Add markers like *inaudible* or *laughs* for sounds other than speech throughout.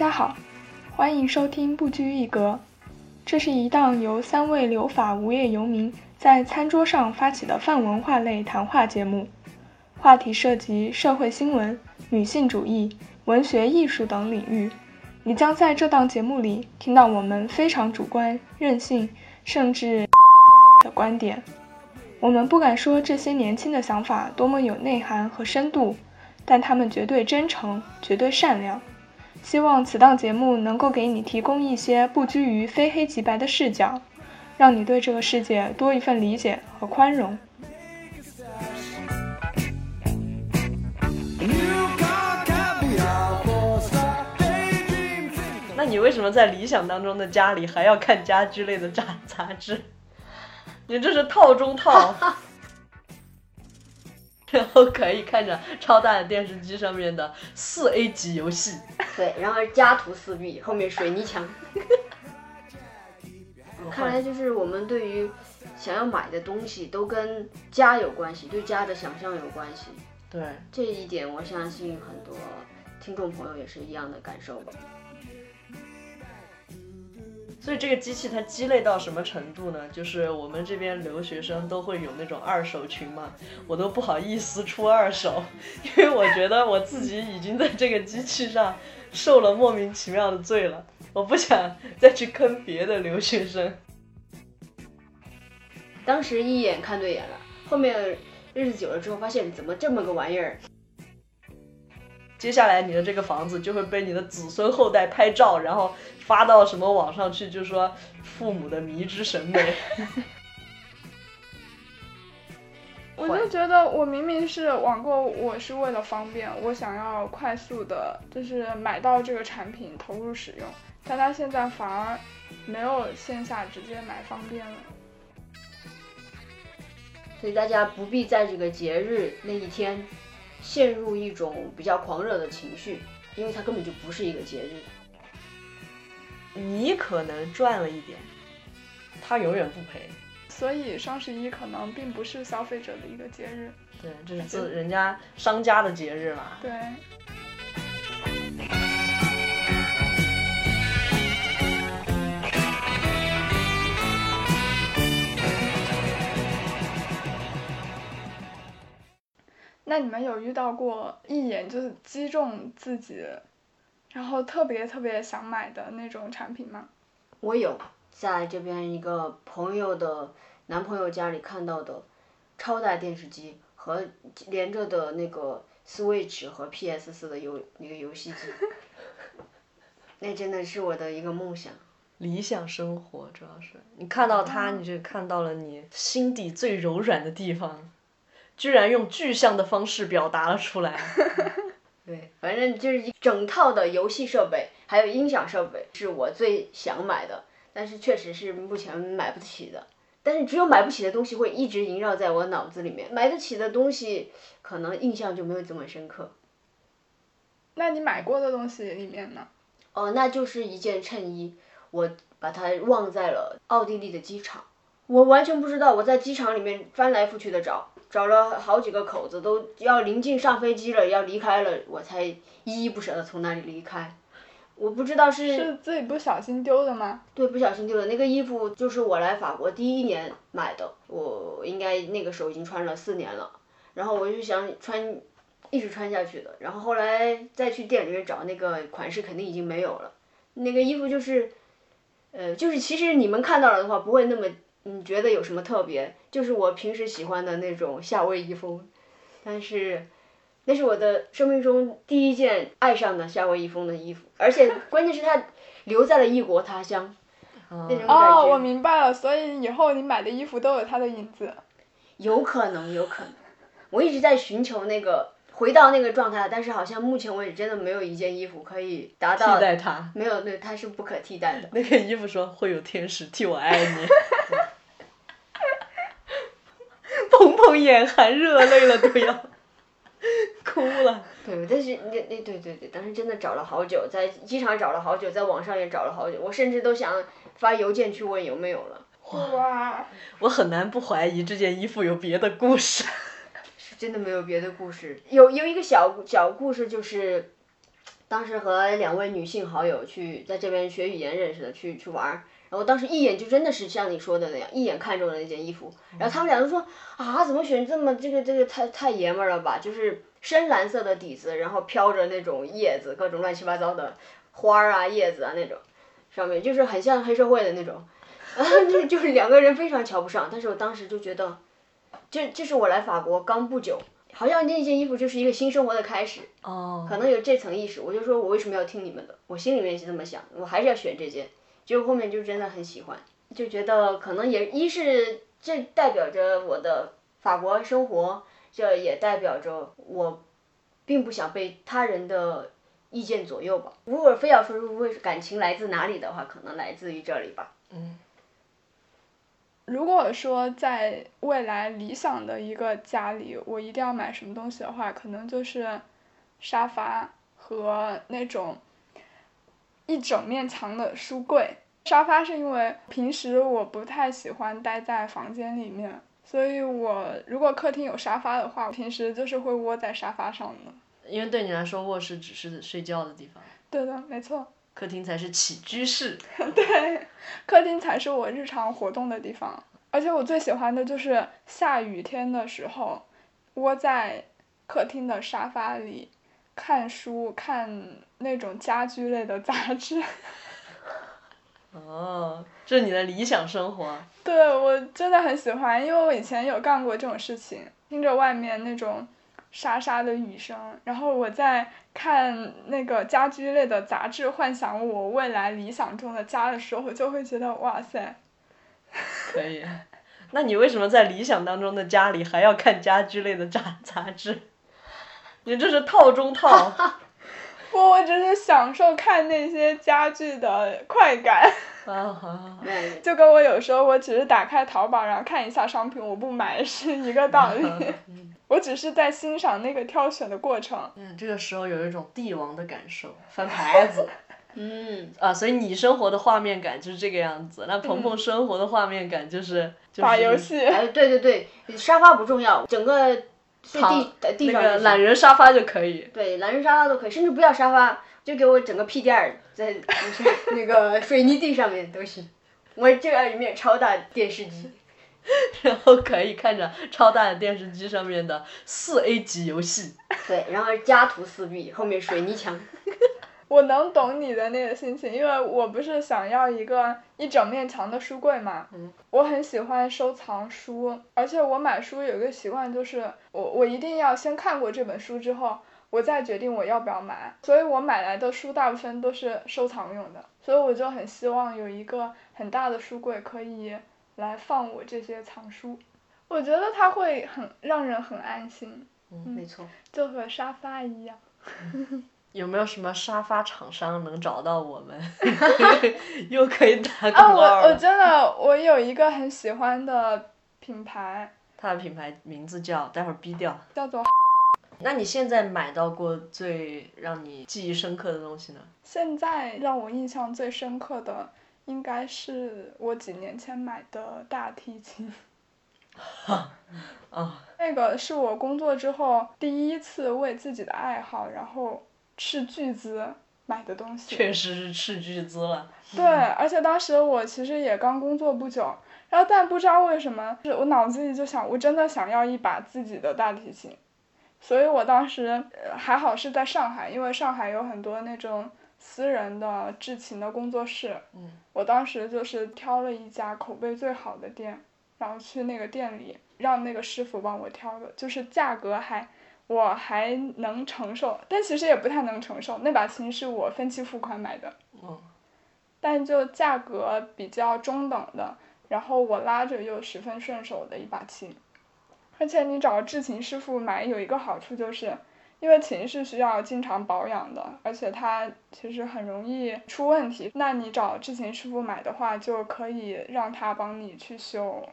大家好，欢迎收听不拘一格。这是一档由三位留法无业游民在餐桌上发起的泛文化类谈话节目，话题涉及社会新闻、女性主义、文学艺术等领域。你将在这档节目里听到我们非常主观、任性，甚至 *laughs* 的观点。我们不敢说这些年轻的想法多么有内涵和深度，但他们绝对真诚，绝对善良。希望此档节目能够给你提供一些不拘于非黑即白的视角，让你对这个世界多一份理解和宽容。那你为什么在理想当中的家里还要看家居类的杂杂志？你这是套中套。*laughs* 然后可以看着超大的电视机上面的四 A 级游戏，对，然后家徒四壁，后面水泥墙。*laughs* 看来就是我们对于想要买的东西都跟家有关系，对家的想象有关系。对，这一点我相信很多听众朋友也是一样的感受吧。所以这个机器它鸡肋到什么程度呢？就是我们这边留学生都会有那种二手群嘛，我都不好意思出二手，因为我觉得我自己已经在这个机器上受了莫名其妙的罪了，我不想再去坑别的留学生。当时一眼看对眼了，后面日子久了之后发现怎么这么个玩意儿。接下来你的这个房子就会被你的子孙后代拍照，然后发到什么网上去，就说父母的迷之审美。*laughs* 我就觉得我明明是网购，我是为了方便，我想要快速的，就是买到这个产品投入使用，但他现在反而没有线下直接买方便了。所以大家不必在这个节日那一天。陷入一种比较狂热的情绪，因为它根本就不是一个节日。你可能赚了一点，他永远不赔。所以双十一可能并不是消费者的一个节日。对，这是自人家商家的节日嘛。对。那你们有遇到过一眼就是击中自己，然后特别特别想买的那种产品吗？我有，在这边一个朋友的男朋友家里看到的超大电视机和连着的那个 Switch 和 PS 四的游那个游戏机，*laughs* 那真的是我的一个梦想。理想生活主要是你看到它，你就看到了你心底最柔软的地方。居然用具象的方式表达了出来。*laughs* 对，反正就是一整套的游戏设备，还有音响设备，是我最想买的，但是确实是目前买不起的。但是只有买不起的东西会一直萦绕在我脑子里面，买得起的东西可能印象就没有这么深刻。那你买过的东西里面呢？哦，那就是一件衬衣，我把它忘在了奥地利的机场，我完全不知道，我在机场里面翻来覆去的找。找了好几个口子，都要临近上飞机了，要离开了，我才依依不舍的从那里离开。我不知道是是自己不小心丢的吗？对，不小心丢的。那个衣服就是我来法国第一年买的，我应该那个时候已经穿了四年了。然后我就想穿，一直穿下去的。然后后来再去店里面找那个款式，肯定已经没有了。那个衣服就是，呃，就是其实你们看到了的话，不会那么。你觉得有什么特别？就是我平时喜欢的那种夏威夷风，但是那是我的生命中第一件爱上的夏威夷风的衣服，而且 *laughs* 关键是它留在了异国他乡，那种感觉。哦，我明白了，所以以后你买的衣服都有它的影子。有可能，有可能。我一直在寻求那个回到那个状态，但是好像目前为止真的没有一件衣服可以达到替代它。没有，对，它是不可替代的。那个衣服说会有天使替我爱你。*laughs* 眼含热泪了，都要 *laughs* 哭了。对，但是那那对对对，当时真的找了好久，在机场找了好久，在网上也找了好久，我甚至都想发邮件去问有没有了。哇！我很难不怀疑这件衣服有别的故事。是真的没有别的故事，有有一个小小故事，就是当时和两位女性好友去在这边学语言认识的，去去玩儿。然后当时一眼就真的是像你说的那样，一眼看中了那件衣服。然后他们俩都说啊，怎么选这么这个这个太太爷们儿了吧？就是深蓝色的底子，然后飘着那种叶子，各种乱七八糟的花儿啊、叶子啊那种，上面就是很像黑社会的那种。啊，就就是两个人非常瞧不上。但是我当时就觉得，这这是我来法国刚不久，好像那件衣服就是一个新生活的开始。哦，可能有这层意识，我就说我为什么要听你们的？我心里面是这么想，我还是要选这件。就后面就真的很喜欢，就觉得可能也一是这代表着我的法国生活，这也代表着我并不想被他人的意见左右吧。如果非要说为感情来自哪里的话，可能来自于这里吧。嗯，如果说在未来理想的一个家里，我一定要买什么东西的话，可能就是沙发和那种一整面墙的书柜。沙发是因为平时我不太喜欢待在房间里面，所以我如果客厅有沙发的话，平时就是会窝在沙发上的。因为对你来说，卧室只是睡觉的地方，对的，没错。客厅才是起居室。*laughs* 对，客厅才是我日常活动的地方。而且我最喜欢的就是下雨天的时候，窝在客厅的沙发里看书，看那种家居类的杂志。*laughs* 哦，这是你的理想生活。对，我真的很喜欢，因为我以前有干过这种事情，听着外面那种沙沙的雨声，然后我在看那个家居类的杂志，幻想我未来理想中的家的时候，就会觉得哇塞。可以，*laughs* 那你为什么在理想当中的家里还要看家居类的杂杂志？*laughs* 你这是套中套。不，我只是享受看那些家具的快感。啊好。*laughs* 就跟我有时候我只是打开淘宝，然后看一下商品，我不买是一个道理。*laughs* *laughs* 我只是在欣赏那个挑选的过程。嗯，这个时候有一种帝王的感受，翻牌子。嗯。啊，所以你生活的画面感就是这个样子，那鹏鹏生活的画面感就是打游戏。哎，对对对，沙发不重要，整个。地地上那个懒人沙发就可以。对，懒人沙发都可以，甚至不要沙发，就给我整个屁垫儿在那个 *laughs* 水泥地上面都行。我就要一面超大电视机，*laughs* 然后可以看着超大的电视机上面的四 A 级游戏。对，然后家徒四壁，后面水泥墙。我能懂你的那个心情，因为我不是想要一个一整面墙的书柜嘛。嗯。我很喜欢收藏书，而且我买书有一个习惯，就是我我一定要先看过这本书之后，我再决定我要不要买。所以我买来的书大部分都是收藏用的，所以我就很希望有一个很大的书柜可以来放我这些藏书。我觉得它会很让人很安心。嗯，没错。就和沙发一样。*laughs* 有没有什么沙发厂商能找到我们？*laughs* 又可以打广告啊，我我真的我有一个很喜欢的品牌。它的品牌名字叫，待会儿逼掉。叫做。那你现在买到过最让你记忆深刻的东西呢？现在让我印象最深刻的，应该是我几年前买的大提琴。哈，*laughs* 啊。那个是我工作之后第一次为自己的爱好，然后。斥巨资买的东西，确实是斥巨资了。对，而且当时我其实也刚工作不久，然后但不知道为什么，我脑子里就想，我真的想要一把自己的大提琴，所以我当时还好是在上海，因为上海有很多那种私人的制琴的工作室。嗯。我当时就是挑了一家口碑最好的店，然后去那个店里让那个师傅帮我挑的，就是价格还。我还能承受，但其实也不太能承受。那把琴是我分期付款买的，但就价格比较中等的，然后我拉着又十分顺手的一把琴。而且你找制琴师傅买有一个好处就是，因为琴是需要经常保养的，而且它其实很容易出问题。那你找制琴师傅买的话，就可以让他帮你去修，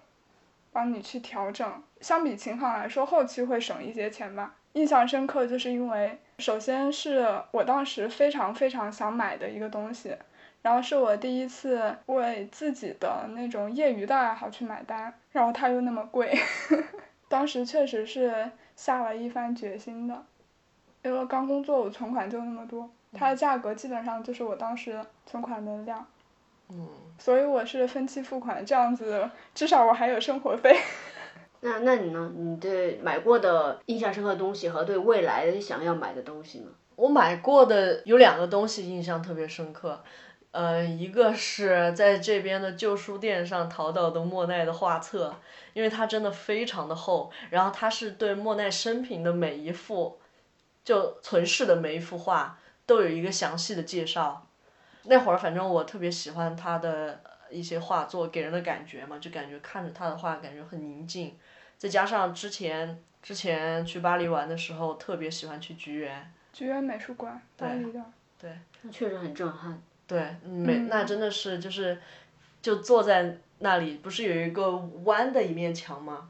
帮你去调整。相比琴行来说，后期会省一些钱吧。印象深刻，就是因为首先是我当时非常非常想买的一个东西，然后是我第一次为自己的那种业余的爱好去买单，然后它又那么贵，*laughs* 当时确实是下了一番决心的，因为刚工作，我存款就那么多，它的价格基本上就是我当时存款的量。嗯，所以我是分期付款，这样子至少我还有生活费。那那你呢？你对买过的印象深刻的东西和对未来想要买的东西呢？我买过的有两个东西印象特别深刻，呃，一个是在这边的旧书店上淘到的莫奈的画册，因为它真的非常的厚，然后它是对莫奈生平的每一幅，就存世的每一幅画都有一个详细的介绍。那会儿反正我特别喜欢他的一些画作给人的感觉嘛，就感觉看着他的画感觉很宁静，再加上之前之前去巴黎玩的时候特别喜欢去菊园。菊园美术馆，巴黎的。对。那确实很震撼。对，美那真的是就是，就坐在那里，不是有一个弯的一面墙吗？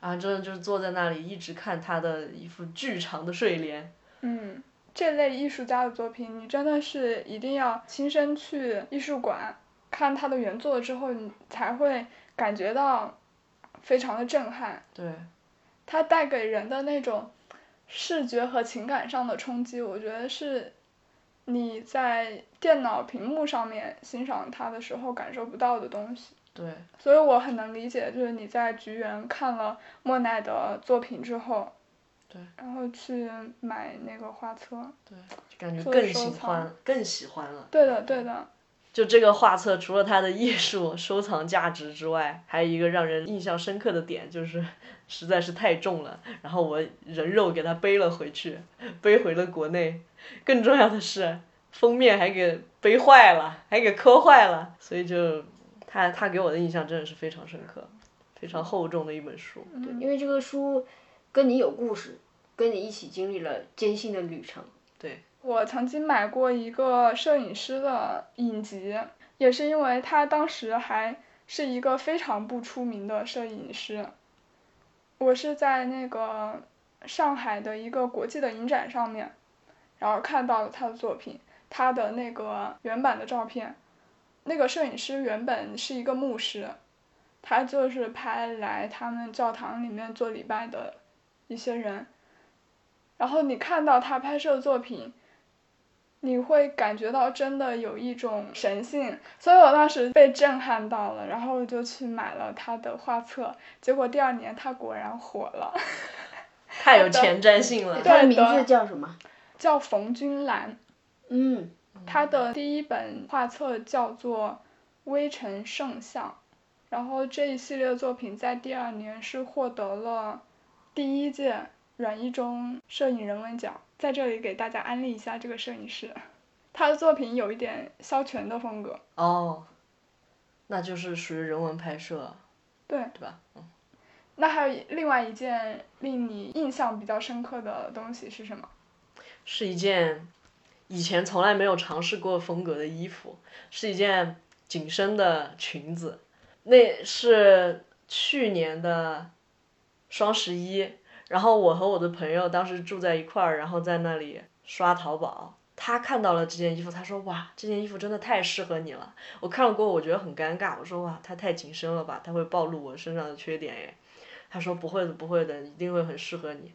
啊，真的就是坐在那里一直看他的一副巨长的睡莲。嗯，这类艺术家的作品，你真的是一定要亲身去艺术馆看他的原作之后，你才会感觉到非常的震撼。对。它带给人的那种视觉和情感上的冲击，我觉得是你在电脑屏幕上面欣赏他的时候感受不到的东西。对。所以我很能理解，就是你在菊园看了莫奈的作品之后，对，然后去买那个画册，对，就感觉更喜欢，更喜欢了。对的，对的。就这个画册，除了它的艺术收藏价值之外，还有一个让人印象深刻的点，就是 *laughs* 实在是太重了，然后我人肉给它背了回去，背回了国内。更重要的是，封面还给背坏了，还给磕坏了，所以就，他他给我的印象真的是非常深刻，非常厚重的一本书。对，因为这个书跟你有故事，跟你一起经历了艰辛的旅程。我曾经买过一个摄影师的影集，也是因为他当时还是一个非常不出名的摄影师。我是在那个上海的一个国际的影展上面，然后看到了他的作品，他的那个原版的照片。那个摄影师原本是一个牧师，他就是拍来他们教堂里面做礼拜的一些人。然后你看到他拍摄的作品。你会感觉到真的有一种神性，所以我当时被震撼到了，然后就去买了他的画册，结果第二年他果然火了。*laughs* 太有前瞻性了。他的名字叫什么？*laughs* 叫冯君兰。嗯。他的第一本画册叫做《微尘圣像》，然后这一系列作品在第二年是获得了第一届阮一中摄影人文奖。在这里给大家安利一下这个摄影师，他的作品有一点肖全的风格。哦，那就是属于人文拍摄。对。对吧？嗯。那还有另外一件令你印象比较深刻的东西是什么？是一件以前从来没有尝试过风格的衣服，是一件紧身的裙子。那是去年的双十一。然后我和我的朋友当时住在一块儿，然后在那里刷淘宝。他看到了这件衣服，他说：“哇，这件衣服真的太适合你了。”我看了过后，我觉得很尴尬。我说：“哇，它太紧身了吧，它会暴露我身上的缺点诶。”他说：“不会的，不会的，一定会很适合你。”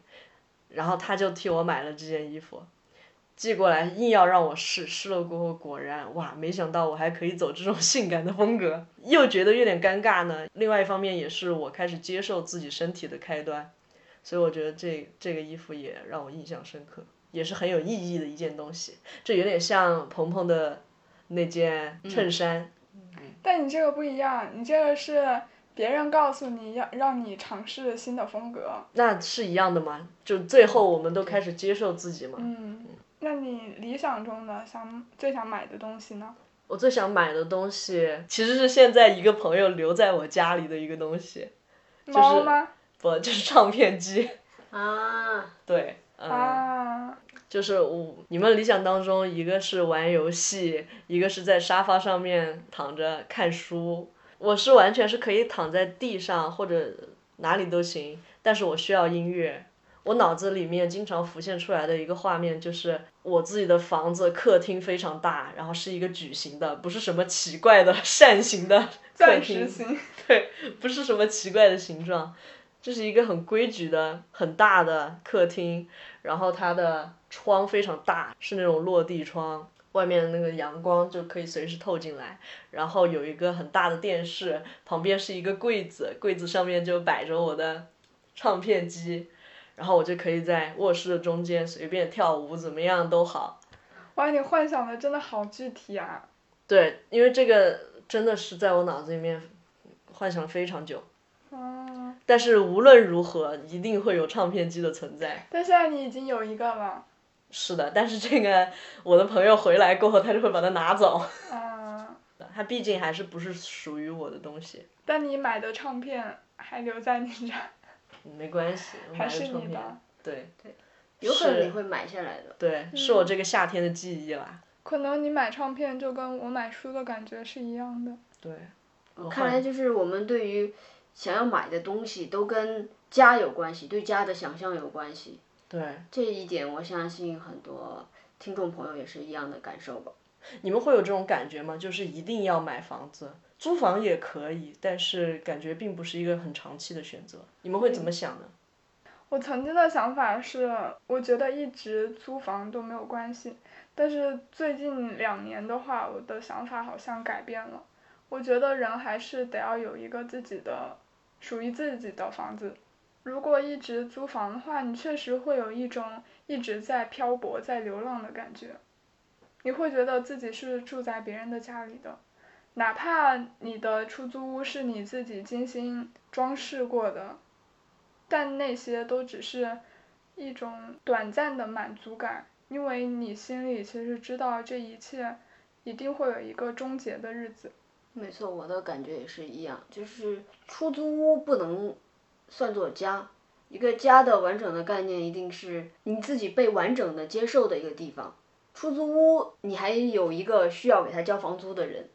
然后他就替我买了这件衣服，寄过来，硬要让我试。试了过后，果然哇，没想到我还可以走这种 *laughs* 性感的风格，又觉得有点尴尬呢。另外一方面，也是我开始接受自己身体的开端。所以我觉得这这个衣服也让我印象深刻，也是很有意义的一件东西。这有点像鹏鹏的那件衬衫。但你这个不一样，你这个是别人告诉你要让你尝试新的风格。那是一样的吗？就最后我们都开始接受自己嘛？嗯。那你理想中的想最想买的东西呢？我最想买的东西其实是现在一个朋友留在我家里的一个东西。猫吗？不，*laughs* 就是唱片机。啊。对。啊。就是我，你们理想当中，一个是玩游戏，一个是在沙发上面躺着看书。我是完全是可以躺在地上或者哪里都行，但是我需要音乐。我脑子里面经常浮现出来的一个画面就是我自己的房子客厅非常大，然后是一个矩形的，不是什么奇怪的 *laughs* 扇形的客厅。对，不是什么奇怪的形状。这是一个很规矩的、很大的客厅，然后它的窗非常大，是那种落地窗，外面那个阳光就可以随时透进来，然后有一个很大的电视，旁边是一个柜子，柜子上面就摆着我的唱片机，然后我就可以在卧室的中间随便跳舞，怎么样都好。哇，你幻想的真的好具体啊！对，因为这个真的是在我脑子里面幻想了非常久。哦。但是无论如何，一定会有唱片机的存在。但现在你已经有一个了。是的，但是这个我的朋友回来过后，他就会把它拿走。啊。*laughs* 他毕竟还是不是属于我的东西。但你买的唱片还留在你这儿。没关系，还是你的。对。对。有可能你会买下来的。对，是我这个夏天的记忆啦。可能你买唱片就跟我买书的感觉是一样的。对。看来就是我们对于想要买的东西都跟家有关系，对家的想象有关系。对。这一点我相信很多听众朋友也是一样的感受吧。你们会有这种感觉吗？就是一定要买房子，租房也可以，但是感觉并不是一个很长期的选择。你们会怎么想呢？我曾经的想法是，我觉得一直租房都没有关系，但是最近两年的话，我的想法好像改变了。我觉得人还是得要有一个自己的，属于自己的房子。如果一直租房的话，你确实会有一种一直在漂泊、在流浪的感觉。你会觉得自己是住在别人的家里的，哪怕你的出租屋是你自己精心装饰过的。但那些都只是一种短暂的满足感，因为你心里其实知道这一切一定会有一个终结的日子。没错，我的感觉也是一样，就是出租屋不能算作家，一个家的完整的概念一定是你自己被完整的接受的一个地方。出租屋你还有一个需要给他交房租的人，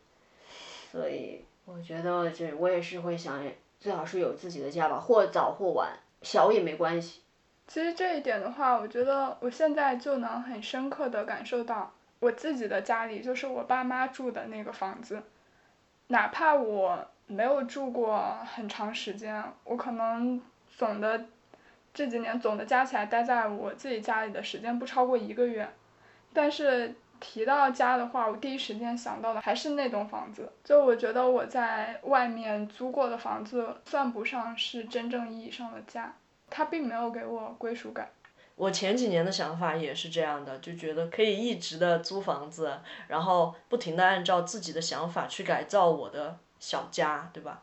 所以我觉得这我也是会想。最好是有自己的家吧，或早或晚，小也没关系。其实这一点的话，我觉得我现在就能很深刻的感受到，我自己的家里就是我爸妈住的那个房子，哪怕我没有住过很长时间，我可能总的这几年总的加起来待在我自己家里的时间不超过一个月，但是。提到家的话，我第一时间想到的还是那栋房子。就我觉得我在外面租过的房子，算不上是真正意义上的家，它并没有给我归属感。我前几年的想法也是这样的，就觉得可以一直的租房子，然后不停的按照自己的想法去改造我的小家，对吧？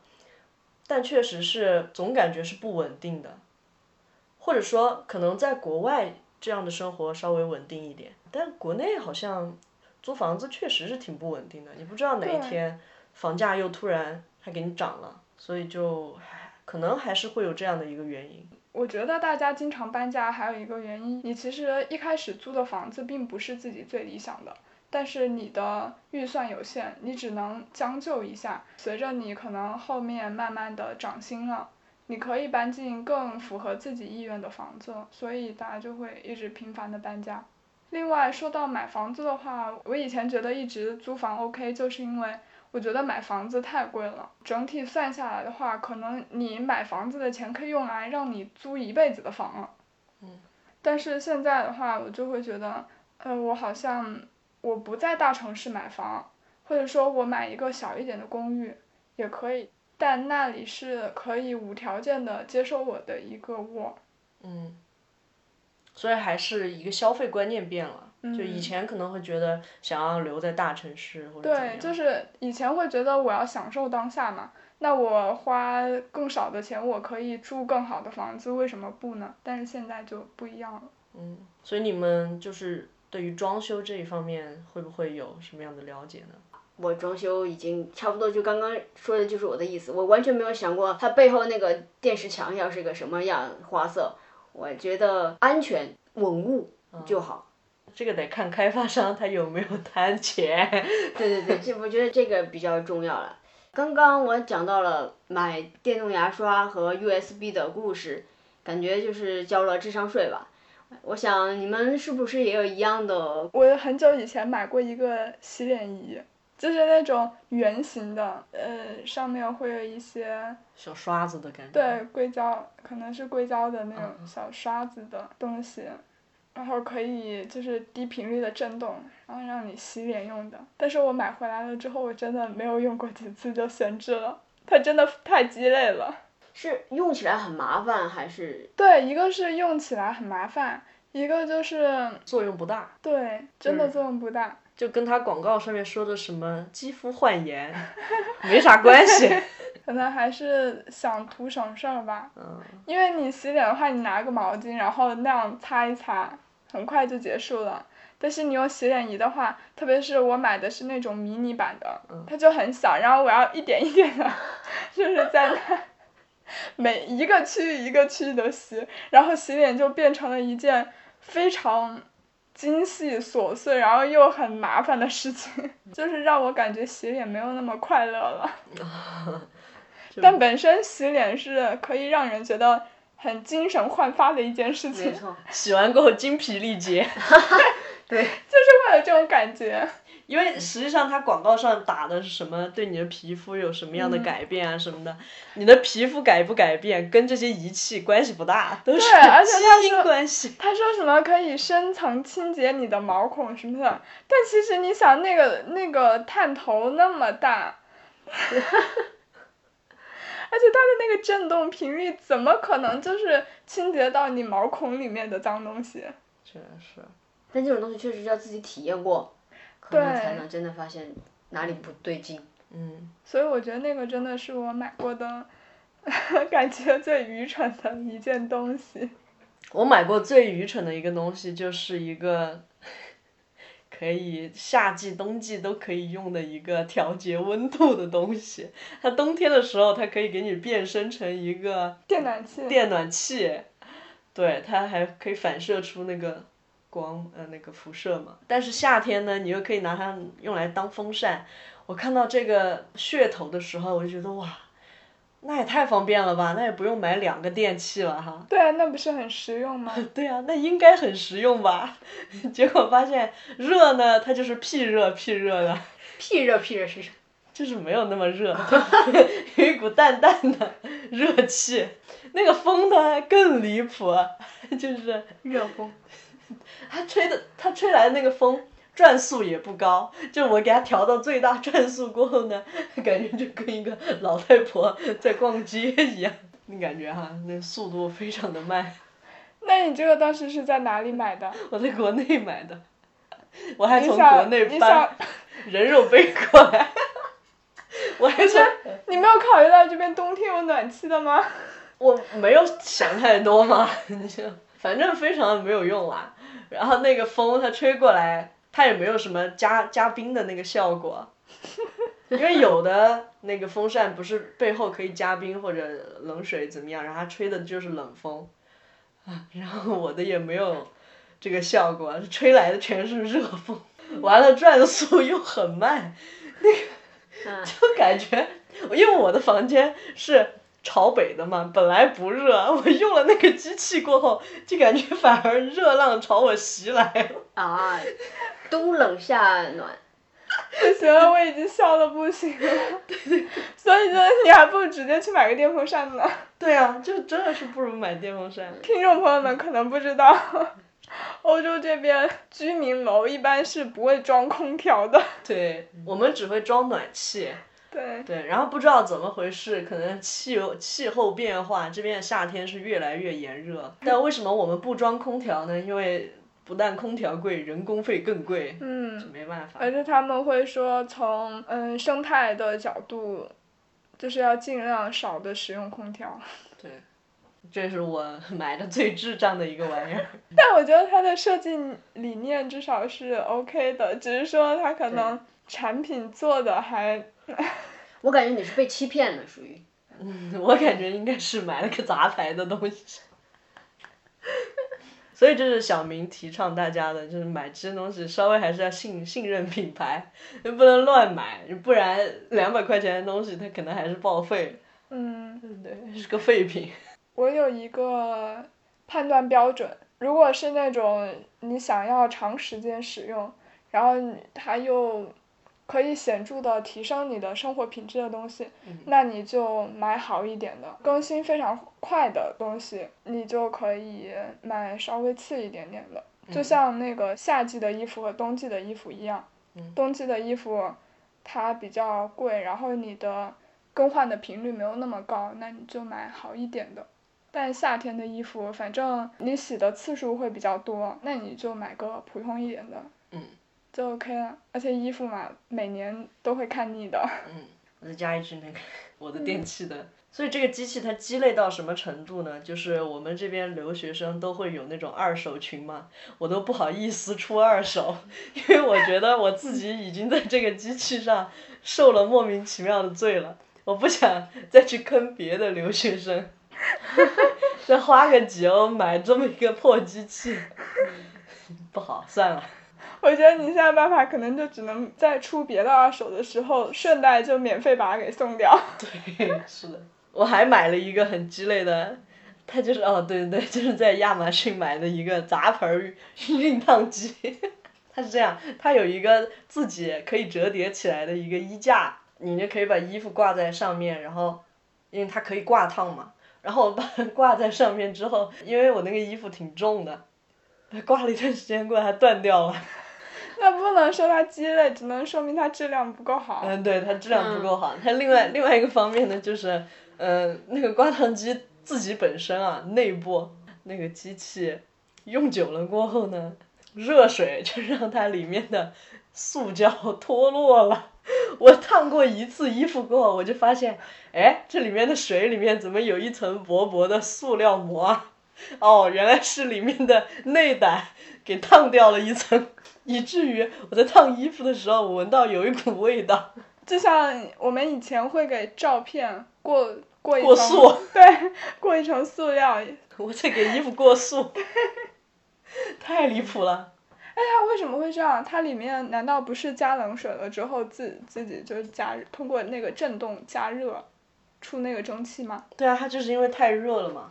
但确实是总感觉是不稳定的，或者说可能在国外。这样的生活稍微稳定一点，但国内好像租房子确实是挺不稳定的，你不知道哪一天房价又突然还给你涨了，所以就可能还是会有这样的一个原因。我觉得大家经常搬家还有一个原因，你其实一开始租的房子并不是自己最理想的，但是你的预算有限，你只能将就一下，随着你可能后面慢慢的涨薪了。你可以搬进更符合自己意愿的房子，所以大家就会一直频繁的搬家。另外说到买房子的话，我以前觉得一直租房 OK，就是因为我觉得买房子太贵了。整体算下来的话，可能你买房子的钱可以用来让你租一辈子的房了。嗯。但是现在的话，我就会觉得，呃，我好像我不在大城市买房，或者说我买一个小一点的公寓也可以。但那里是可以无条件的接受我的一个窝。嗯。所以还是一个消费观念变了，就以前可能会觉得想要留在大城市或者对，就是以前会觉得我要享受当下嘛，那我花更少的钱，我可以住更好的房子，为什么不呢？但是现在就不一样了。嗯，所以你们就是对于装修这一方面会不会有什么样的了解呢？我装修已经差不多，就刚刚说的就是我的意思。我完全没有想过它背后那个电视墙要是个什么样花色。我觉得安全稳固就好。这个得看开发商他有没有贪钱。*laughs* 对对对，这我觉得这个比较重要了。刚刚我讲到了买电动牙刷和 USB 的故事，感觉就是交了智商税吧。我想你们是不是也有一样的？我很久以前买过一个洗脸仪。就是那种圆形的，呃，上面会有一些小刷子的感觉。对，硅胶，可能是硅胶的那种小刷子的东西，然后可以就是低频率的震动，然后让你洗脸用的。但是我买回来了之后，我真的没有用过几次就闲置了，它真的太鸡肋了。是用起来很麻烦还是？对，一个是用起来很麻烦，一个就是作用不大，对，真的嗯作用不大。就跟它广告上面说的什么肌肤焕颜没啥关系。*laughs* 可能还是想图省事儿吧，嗯，因为你洗脸的话，你拿个毛巾，然后那样擦一擦，很快就结束了。但是你用洗脸仪的话，特别是我买的是那种迷你版的，它就很小，然后我要一点一点的，就是在那每一个区域一个区域的洗，然后洗脸就变成了一件非常精细琐碎，然后又很麻烦的事情，*laughs* 就是让我感觉洗脸没有那么快乐了。*laughs* 但本身洗脸是可以让人觉得很精神焕发的一件事情，没错，洗完过后精疲力竭，*laughs* 对，*laughs* 就是会有这种感觉。因为实际上它广告上打的是什么，对你的皮肤有什么样嗯的改变啊什么的，你的皮肤改不改变跟这些仪器关系不大，都是对而且它基因是关系。*laughs* 他说什么可以深层清洁你的毛孔什么的，但其实你想那个那个探头那么大，而且它的那个震动频率怎么可能就是清洁到你毛孔里面的脏东西？确实，但这种东西确实要自己体验过，可能才能真的发现哪里不对劲。嗯，所以我觉得那个真的是我买过的 *laughs* 感觉最愚蠢的一件东西。我买过最愚蠢的一个东西，就是一个可以夏季、冬季都可以用的一个调节温度的东西。它冬天的时候，它可以给你变身成一个电暖气，电暖器，对，它还可以反射出那个光，呃，那个辐射嘛。但是夏天呢，你又可以拿它用来当风扇。我看到这个噱头的时候，我就觉得哇，那也太方便了吧，那也不用买两个电器了哈。对啊，那不是很实用吗？*laughs* 对啊，那应该很实用吧？*laughs* 结果发现热呢，它就是屁热屁热的，*laughs* 屁热屁热是什么？就是没有那么热，有一股淡淡的热气。那个风呢更离谱，就是热风。它吹的，它吹来的那个风转速也不高，就我给它调到最大转速过后呢，*laughs* 感觉就跟一个老太婆在逛街一样，那感觉哈，那速度非常的慢。*laughs* 那你这个当时是在哪里买的？*laughs* 我在国内买的，我还从国内搬人肉背过来，我还是你没有考虑到这边冬天有暖气的吗？我没有想太多嘛，你就反正非常的没有用啦。然后那个风它吹过来，它也没有什么加加冰的那个效果，因为有的那个风扇不是背后可以加冰或者冷水怎么样，然后它吹的就是冷风，啊，然后我的也没有这个效果，吹来的全是热风，完了转速又很慢，那个，就感觉，因为我的房间是朝北的嘛，本来不热，我用了那个机器过后，就感觉反而热浪朝我袭来了。啊，*laughs* 冬冷夏暖。不 *laughs* 行了，我已经笑的不行了。所以呢，你还不如直接去买个电风扇呢。对啊，就真的是不如买电风扇。听众朋友们可能不知道，欧洲这边居民楼一般是不会装空调的。对，我们只会装暖气。对，对，然后不知道怎么回事，可能气候气候变化，这边的夏天是越来越炎热。但为什么我们不装空调呢？因为不但空调贵，人工费更贵，嗯，没办法。而且他们会说从嗯生态的角度，就是要尽量少的使用空调。*laughs* 对，这是我买的最智障的一个玩意儿。*laughs* 但我觉得它的设计理念至少是 OK 的，只是说它可能产品做的还我感觉你是被欺骗了，属于。嗯，我感觉应该是买了个杂牌的东西。所以就是小明提倡大家的，就是买这些东西稍微还是要信信任品牌，不能乱买，不然两百块钱的东西它可能还是报废，嗯。对，是个废品。我有一个判断标准，如果是那种你想要长时间使用，然后它又可以显著的提升你的生活品质的东西，那你就买好一点的，更新非常快的东西，你就可以买稍微次一点点的。就像那个夏季的衣服和冬季的衣服一样，冬季的衣服它比较贵，然后你的更换的频率没有那么高，那你就买好一点的。但夏天的衣服，反正你洗的次数会比较多，那你就买个普通一点的，就 OK 了。而且衣服嘛，每年都会看腻的。嗯，我再加一句那个我的电器的，所以这个机器它鸡肋到什么程度呢？就是我们这边留学生都会有那种二手群嘛，我都不好意思出二手，*laughs* 因为我觉得我自己已经在这个机器上受了莫名其妙的罪了，我不想再去坑别的留学生。*laughs* 再花个几欧买这么一个破机器，不好，算了。*laughs* 我觉得你现在办法可能就只能在出别的二手的时候，顺带就免费把它给送掉。*laughs* 对，是的。我还买了一个很鸡肋的，它就是哦，对对对，就是在亚马逊买的一个杂牌熨烫机。*laughs* 它是这样，它有一个自己可以折叠起来的一个衣架，你就可以把衣服挂在上面，然后，因为它可以挂烫嘛。然后我把它挂在上面之后，因为我那个衣服挺重的，挂了一段时间过来它断掉了。*laughs* 那不能说它鸡肋，只能说明它质量不够好。嗯，对，它质量不够好。它另外另外一个方面呢，就是，嗯，那个挂烫机自己本身啊，内部那个机器用久了过后呢，热水就让它里面的塑胶脱落了。我烫过一次衣服过后，我就发现，哎，这里面的水里面怎么有一层薄薄的塑料膜？哦，原来是里面的内胆给烫掉了一层，以至于我在烫衣服的时候，我闻到有一股味道。就像我们以前会给照片过过一层，对，过一层塑料。我在给衣服过塑，*laughs* 太离谱了。哎呀，为什么会这样？它里面难道不是加冷水了之后自自己就加通过那个震动加热，出那个蒸汽吗？对啊，它就是因为太热了嘛。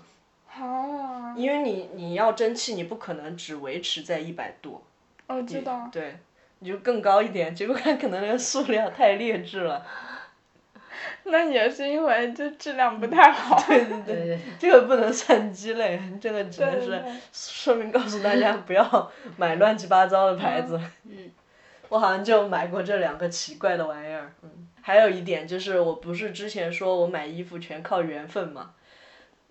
哦。因为你你要蒸汽，你不可能只维持在一百度。哦，知道。对，你就更高一点，结果它可能那个塑料太劣质了。*laughs* 那也是因为这质量不太好。对对对，这个不能算鸡肋，这个只能是说明告诉大家不要买乱七八糟的牌子。嗯。我好像就买过这两个奇怪的玩意儿。嗯。还有一点就是，我不是之前说我买衣服全靠缘分嘛？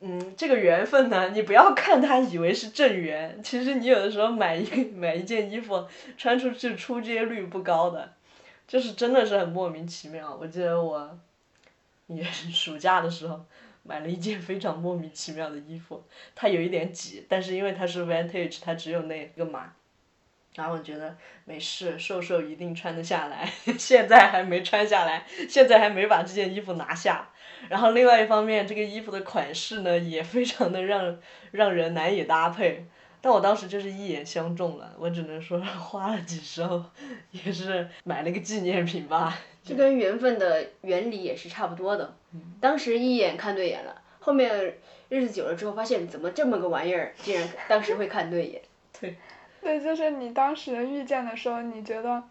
嗯，这个缘分呢，你不要看它以为是正缘，其实你有的时候买一 *laughs* 买一件衣服穿出去出街率不高的，就是真的是很莫名其妙。我记得我。*laughs* 也暑假的时候，买了一件非常莫名其妙的衣服，它有一点挤，但是因为它是 vintage，它只有那个码，然后我觉得没事，瘦瘦一定穿得下来，*laughs* 现在还没穿下来，现在还没把这件衣服拿下。然后另外一方面，这个衣服的款式呢，也非常的让让人难以搭配。但我当时就是一眼相中了，我只能说 *laughs* 花了几十欧，也是买了个纪念品吧。*laughs* 这跟缘分的原理也是差不多的。当时一眼看对眼了，后面日子久了之后，发现怎么这么个玩意儿，竟然当时会看对眼。对。对，就是你当时遇见的时候，你觉得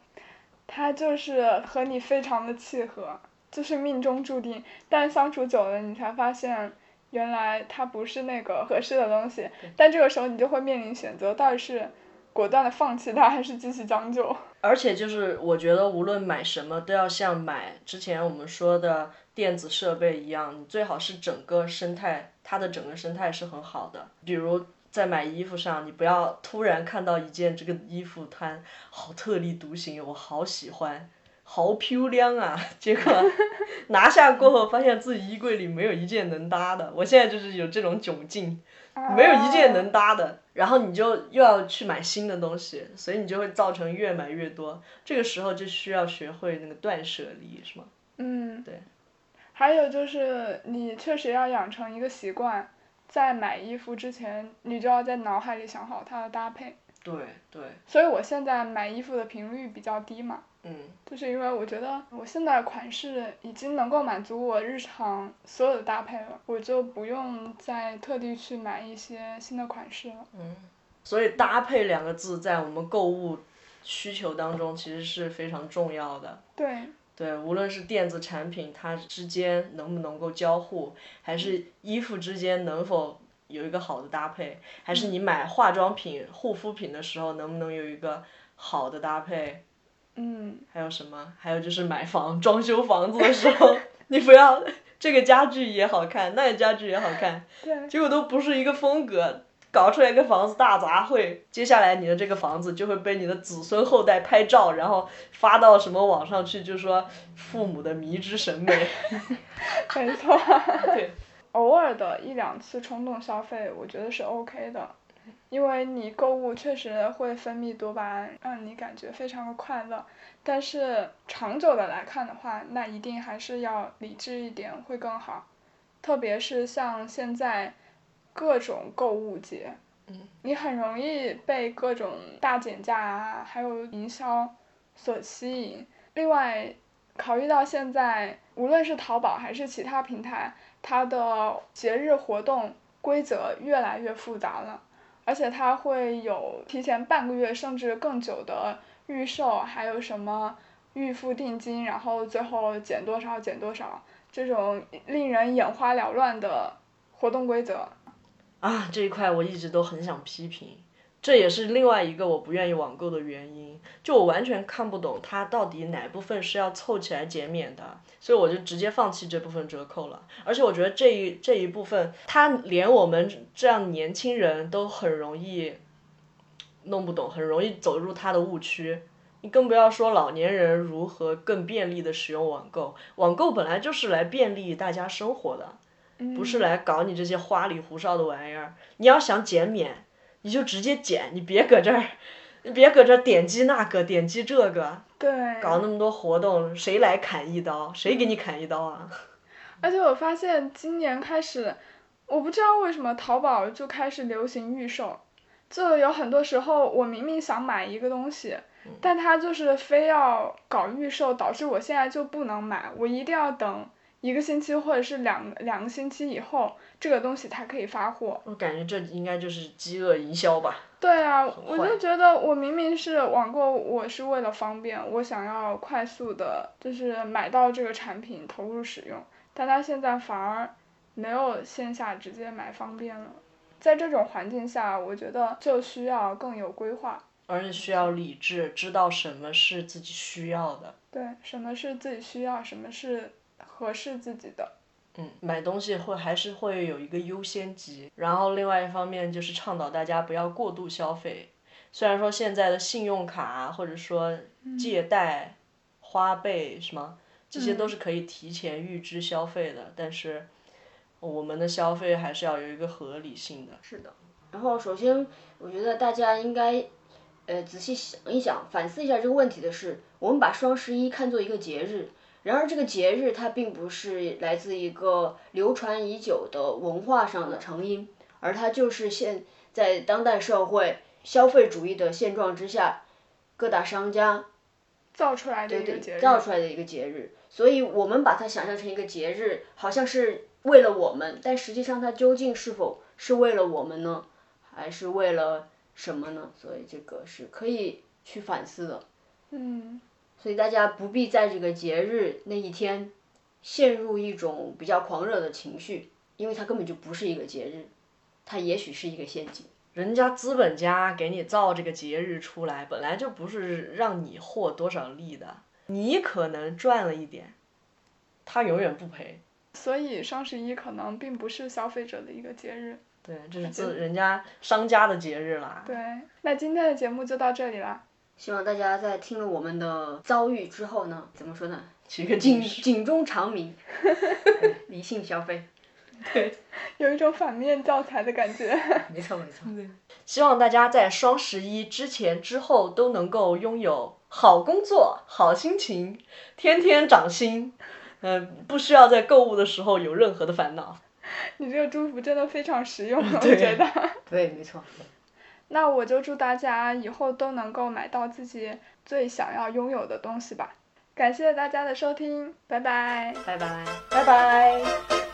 他就是和你非常的契合，就是命中注定。但相处久了，你才发现。原来他不是那个合适的东西，但这个时候你就会面临选择，到底是果断的放弃他，还是继续将就？*laughs* 而且就是我觉得无论买什么，都要像买之前我们说的电子设备一样，你最好是整个生态，它的整个生态是很好的。比如在买衣服上，你不要突然看到一件这个衣服，它好特立独行，我好喜欢。好漂亮啊！*laughs* 结果拿下过后，发现自己衣柜里没有一件能搭的。我现在就是有这种窘境，没有一件能搭的。然后你就又要去买新的东西，所以你就会造成越买越多。这个时候就需要学会那个断舍离，是吗？嗯。对。还有就是你确实要养成一个习惯，在买衣服之前，你就要在脑海里想好它的搭配。对对。所以我现在买衣服的频率比较低嘛。嗯，就是因为我觉得我现在款式已经能够满足我日常所有的搭配了，我就不用再特地去买一些新的款式了。嗯，所以搭配两个字在我们购物需求当中其实是非常重要的。对。对，无论是电子产品它之间能不能够交互，还是衣服之间能否有一个好的搭配，还是你买化妆品、护肤品的时候能不能有一个好的搭配？嗯，还有什么？还有就是买房、装修房子的时候，*laughs* 你不要这个家具也好看，那个家具也好看，对，结果都不是一个风格，搞出来一个房子大杂烩。接下来你的这个房子就会被你的子孙后代拍照，然后发到什么网上去，就说父母的迷之审美。*laughs* 没错。对，*laughs* 偶尔的一两次冲动消费，我觉得是 OK 的，因为你购物确实会分泌多巴胺，让你感觉非常的快乐。但是长久的来看的话，那一定还是要理智一点会更好。特别是像现在各种购物节，你很容易被各种大减价啊，还有营销所吸引。另外，考虑到现在无论是淘宝还是其他平台，它的节日活动规则越来越复杂了，而且它会有提前半个月甚至更久的预售，还有什么预付定金，然后最后减多少减多少，这种令人眼花缭乱的活动规则。啊，这一块我一直都很想批评，这也是另外一个我不愿意网购的原因。就我完全看不懂它到底哪部分是要凑起来减免的，所以我就直接放弃这部分折扣了。而且我觉得这一这一部分，它连我们这样年轻人都很容易弄不懂，很容易走入它的误区。你更不要说老年人如何更便利的使用网购，网购本来就是来便利大家生活的。不是来搞你这些花里胡哨的玩意儿。你要想减免，你就直接减，你别搁这儿，你别搁这儿点击那个，点击这个，对。搞那么多活动，谁来砍一刀？谁给你砍一刀啊？*laughs* 而且我发现今年开始，我不知道为什么淘宝就开始流行预售，就有很多时候我明明想买一个东西，但他就是非要搞预售，导致我现在就不能买，我一定要等。一个星期或者是两两个星期以后，这个东西才可以发货。我感觉这应该就是饥饿营销吧。对啊，我就觉得我明明是网购，我是为了方便，我想要快速的，就是买到这个产品投入使用，但他现在反而没有线下直接买方便了。在这种环境下，我觉得就需要更有规划，而且需要理智，知道什么是自己需要的。对，什么是自己需要，什么是。合适自己的，嗯，买东西会还是会有一个优先级，然后另外一方面就是倡导大家不要过度消费。虽然说现在的信用卡或者说借贷、花呗什么，这些都是可以提前预支消费的，但是我们的消费还是要有一个合理性的。是的，然后首先我觉得大家应该，呃，仔细想一想，反思一下这个问题的是，我们把双十一看作一个节日。然而，这个节日它并不是来自一个流传已久的文化上的成因，而它就是现在当代社会消费主义的现状之下，各大商家造出来的一个节日。造出来的一个节日，所以我们把它想象成一个节日，好像是为了我们，但实际上它究竟是否是为了我们呢？还是为了什么呢？所以这个是可以去反思的。嗯。所以大家不必在这个节日那一天陷入一种比较狂热的情绪，因为它根本就不是一个节日，它也许是一个陷阱。人家资本家给你造这个节日出来，本来就不是让你获多少利的，你可能赚了一点，他永远不赔。所以双十一可能并不是消费者的一个节日。对，这是自人家商家的节日啦。对，那今天的节目就到这里了。希望大家在听了我们的遭遇之后呢，怎么说呢？警警钟长鸣，*laughs* 理性消费，对，*laughs* 有一种反面教材的感觉。*laughs* 没错没错。希望大家在双十一之前之后都能够拥有好工作、好心情，天天涨薪，嗯，不需要在购物的时候有任何的烦恼。你这个祝福真的非常实用，我觉得。对，没错。那我就祝大家以后都能够买到自己最想要拥有的东西吧。感谢大家的收听，拜拜，拜拜，拜拜。